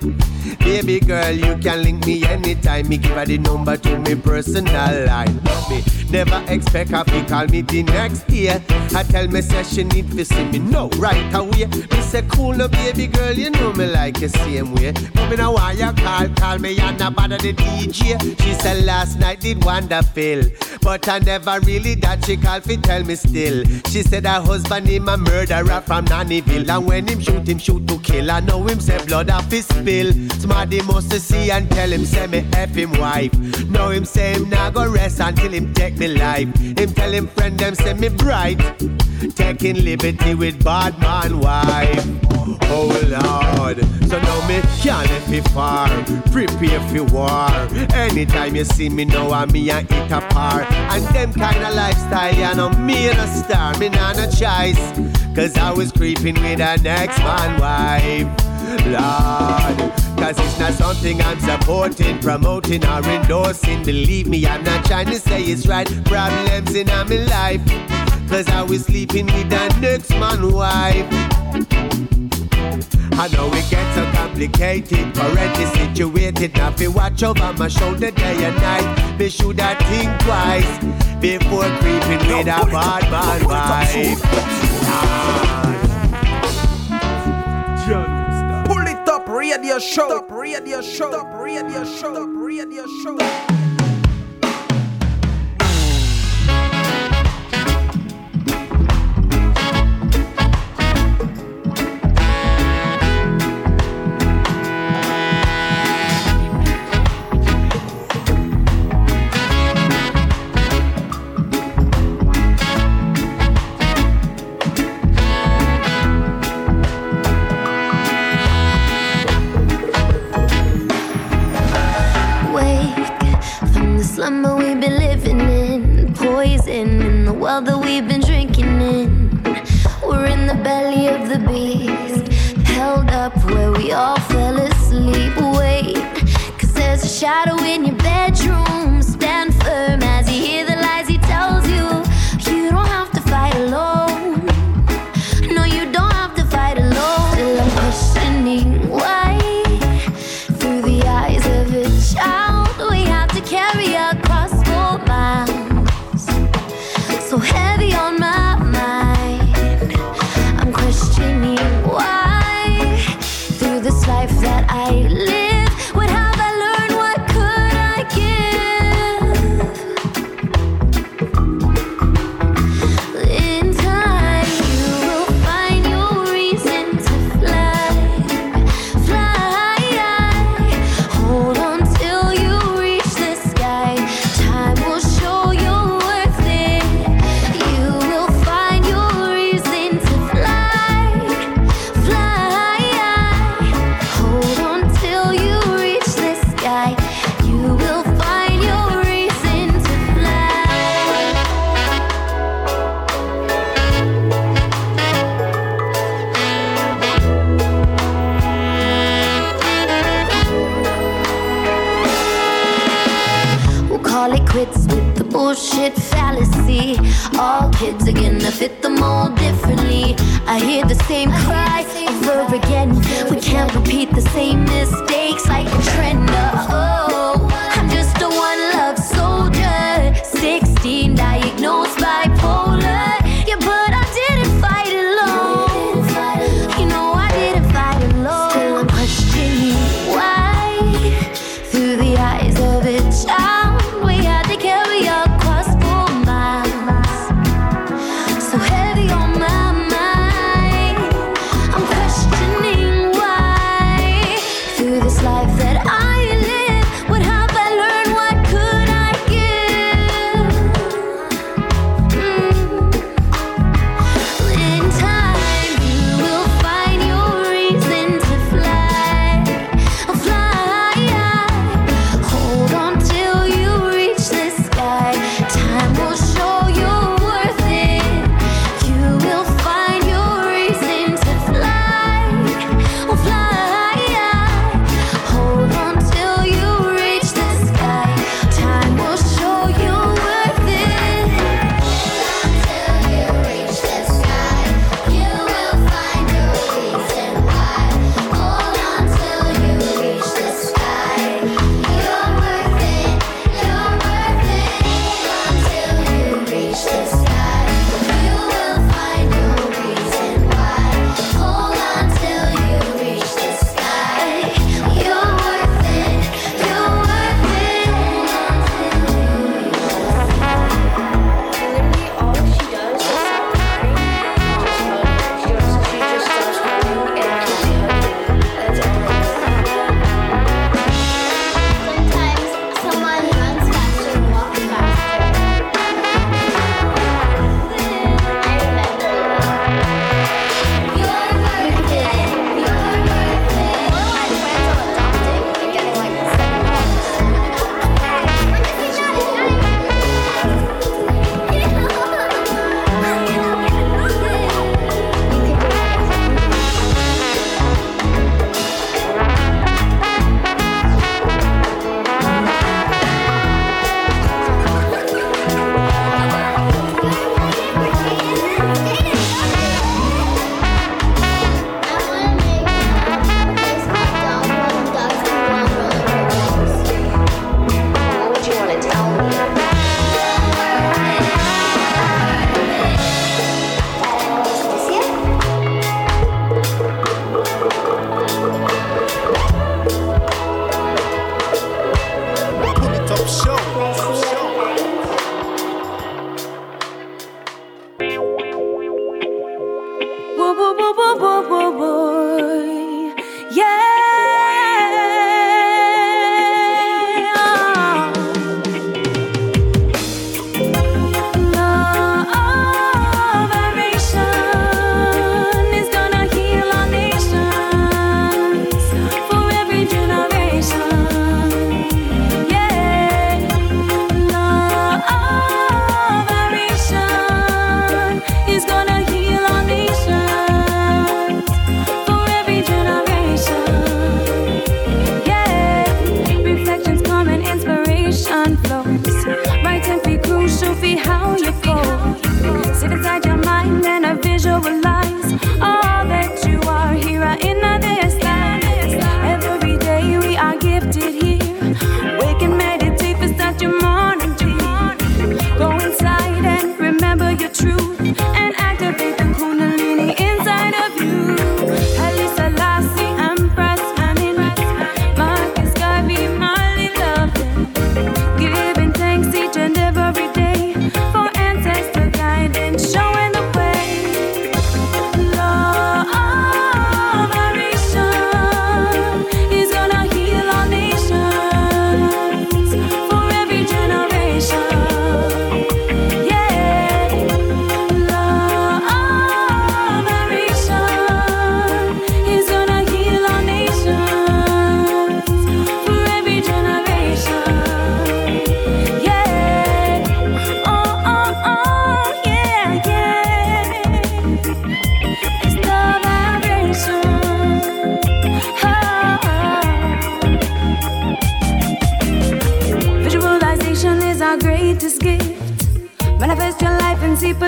Baby girl, you can link me anytime. Me give her the number to me personal line. Me. Never expect her to call me the next year. I tell me say she need to see me no right away. Me say cool no baby girl, you know me like the same way. But me know why you call, call me and not bother the DJ. She said last night did wonderful, but I never really that she call fi tell me still. She said her husband him a murderer from Nannyville, and when him shoot him shoot to kill. I know him say blood off his spill. Somebody must see and tell him say me F him wife. Know him say him nah go rest until him take me life. Him tell him friend them say me bright. Taking liberty with bad man wife. Oh Lord, so now me can't let me far. Prepare for war. Anytime you see me now, I'm me and it apart. And them kind of lifestyle, you know, me and a star, me not a choice. Cause I was creeping with a next man wife. Lord, cause it's not something I'm supporting, promoting, or endorsing. Believe me, I'm not trying to say it's right. Problems in my life. Cause I was sleeping with the next man wife. I know it gets so complicated, already situated. Now fi watch over my shoulder day and night. Be sure that think twice before creeping with a bad man wife. Pull it up, radio show, up, radio show, up, radio show, up, radio show.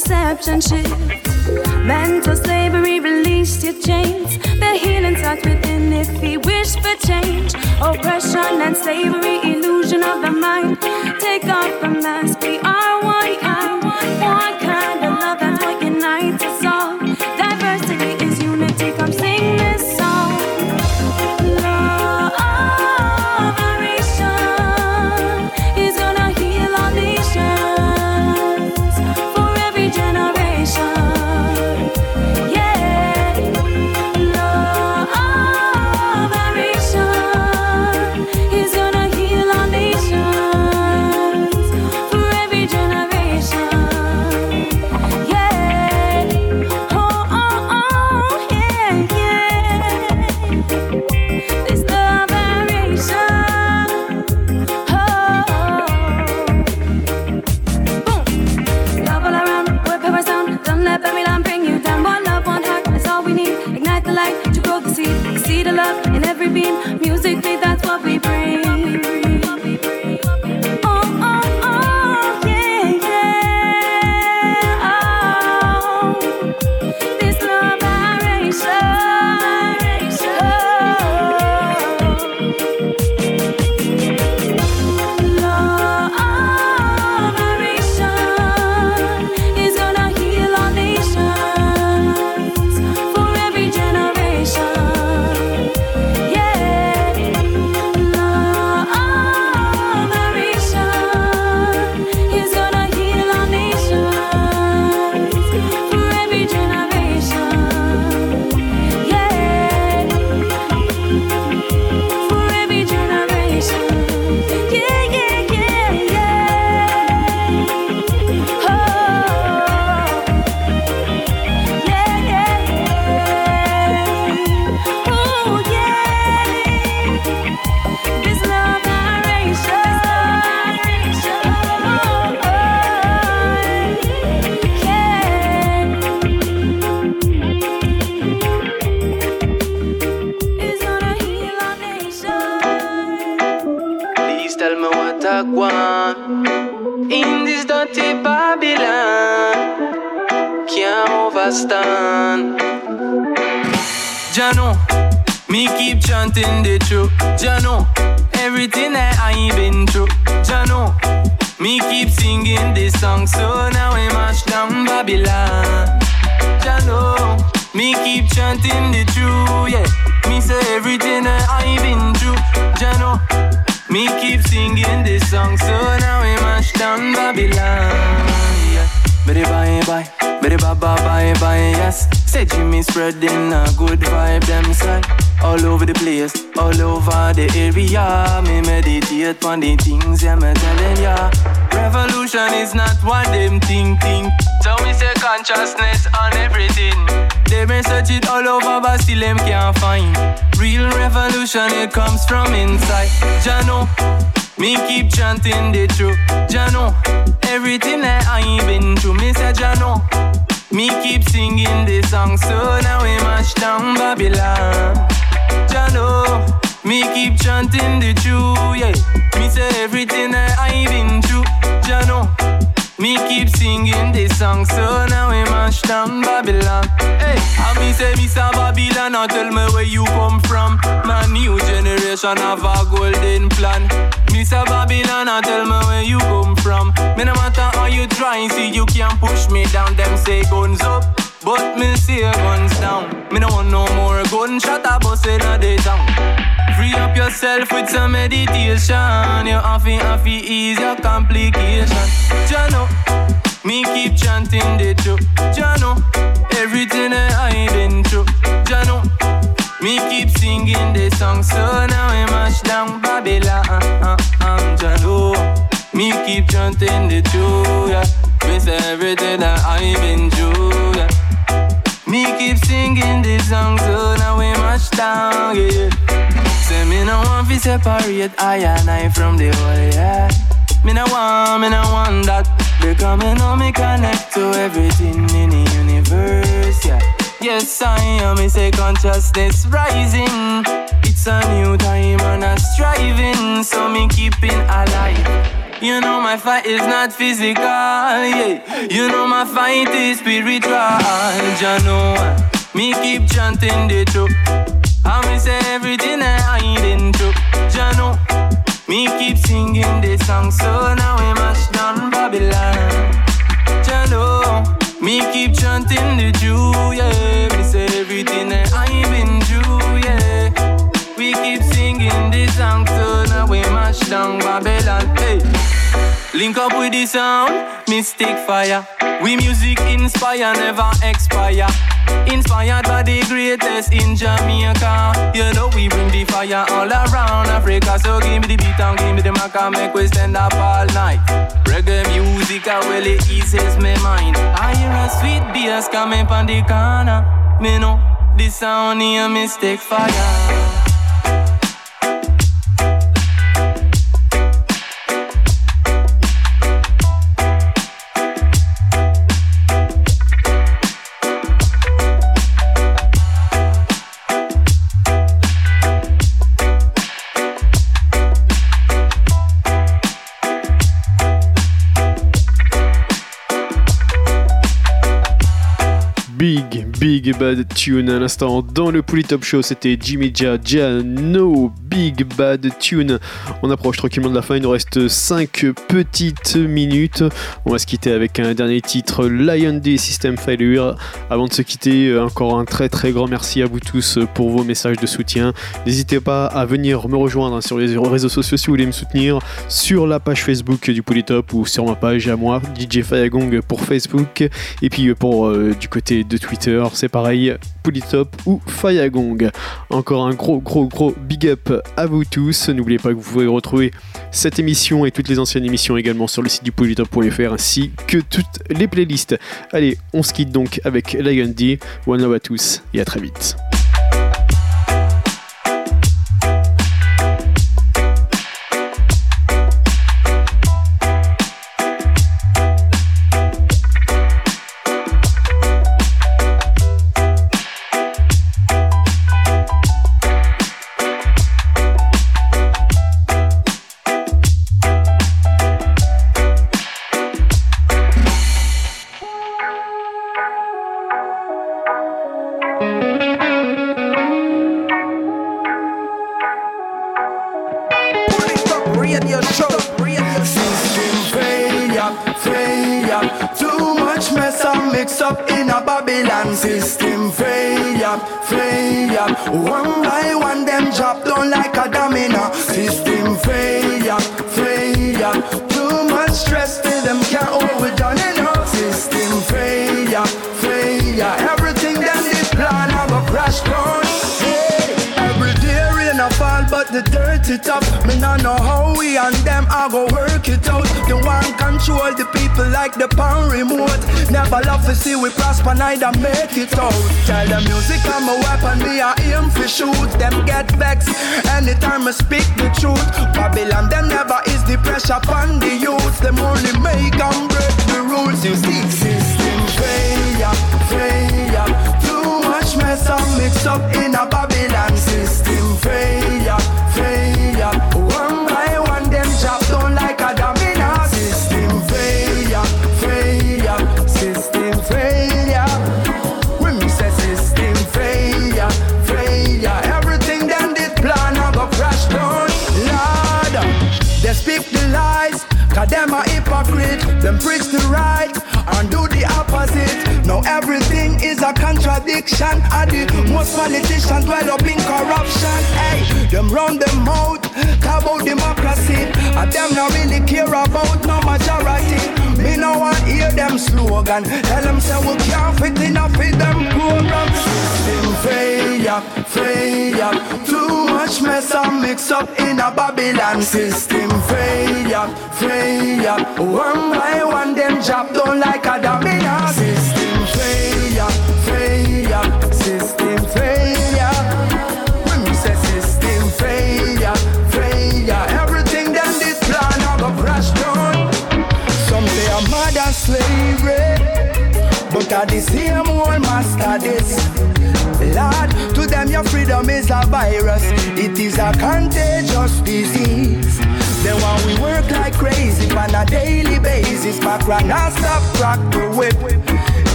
Perception shift. Mental slavery, release your chains. The healing starts within if we wish for change. Oppression and slavery, illusion of the mind. Take off the mask, we are one kind. One kind of love what unites Jano, everything that I been through, me say Jano. Me keep singing this song, so now we march down Babylon. Jano, me keep chanting the truth, yeah. Me say everything that I been through. Jano, me keep singing this song, so now we march down Babylon. Hey, I me say, Mr. Babylon, now tell me where you come from. My new generation have a golden plan. Mr. Babylon, now tell me where you come from. Me no matter how you try, see you can't push me down. Them say guns up. But me see guns down. Me no want no more gunshot a bust in a day town. Free up yourself with some meditation. You have to ease your complication. Jano, me keep chanting the truth. Jano, everything that I been through. Jano, me keep singing the song. So now we mash down Babylon. Uh, Jano, me keep chanting the truth. Yeah. Me everything that I've been through. Yeah. Me keep singing this song, so now we mash down, yeah. Say me no want to separate I and I from the whole, yeah. Me no want, me no want that. Because me know me connect to everything in the universe, yeah. Yes, I am, me say consciousness rising. It's a new time and a striving, so me keeping alive. You know my fight is not physical, yeah. You know my fight is spiritual. You know me keep chanting the truth. I say everything I hiding truth. You know me keep singing the song, so now we mash down Babylon. You know me keep chanting the Jew, yeah. Say everything I've been through, yeah. We keep singing this song, so now we mash down Babylon. Link up with the sound, mystic fire. We music inspire, never expire. Inspired by the greatest in Jamaica. You know we bring the fire all around Africa. So give me the beat and give me the mic and make we stand up all night. Reggae music, I well it eases my mind. I hear a sweet bass coming from the corner. Me know the sound here mystic fire. Big, bad tune à l'instant dans le Pouli Top Show. C'était Jimmy Ja No Big bad tune. On approche tranquillement de la fin. Il nous reste 5 petites minutes. On va se quitter avec un dernier titre Lion D System Failure. Avant de se quitter, encore un très très grand merci à vous tous pour vos messages de soutien. N'hésitez pas à venir me rejoindre sur les réseaux sociaux si vous voulez me soutenir sur la page Facebook du Polytop ou sur ma page à moi, DJ Fayagong pour Facebook. Et puis pour euh, du côté de Twitter, c'est pareil, Polytop ou Fayagong. Encore un gros gros gros big up à vous tous. N'oubliez pas que vous pouvez retrouver cette émission et toutes les anciennes émissions également sur le site du polytop.fr ainsi que toutes les playlists. Allez, on se quitte donc avec D. One love à tous et à très vite.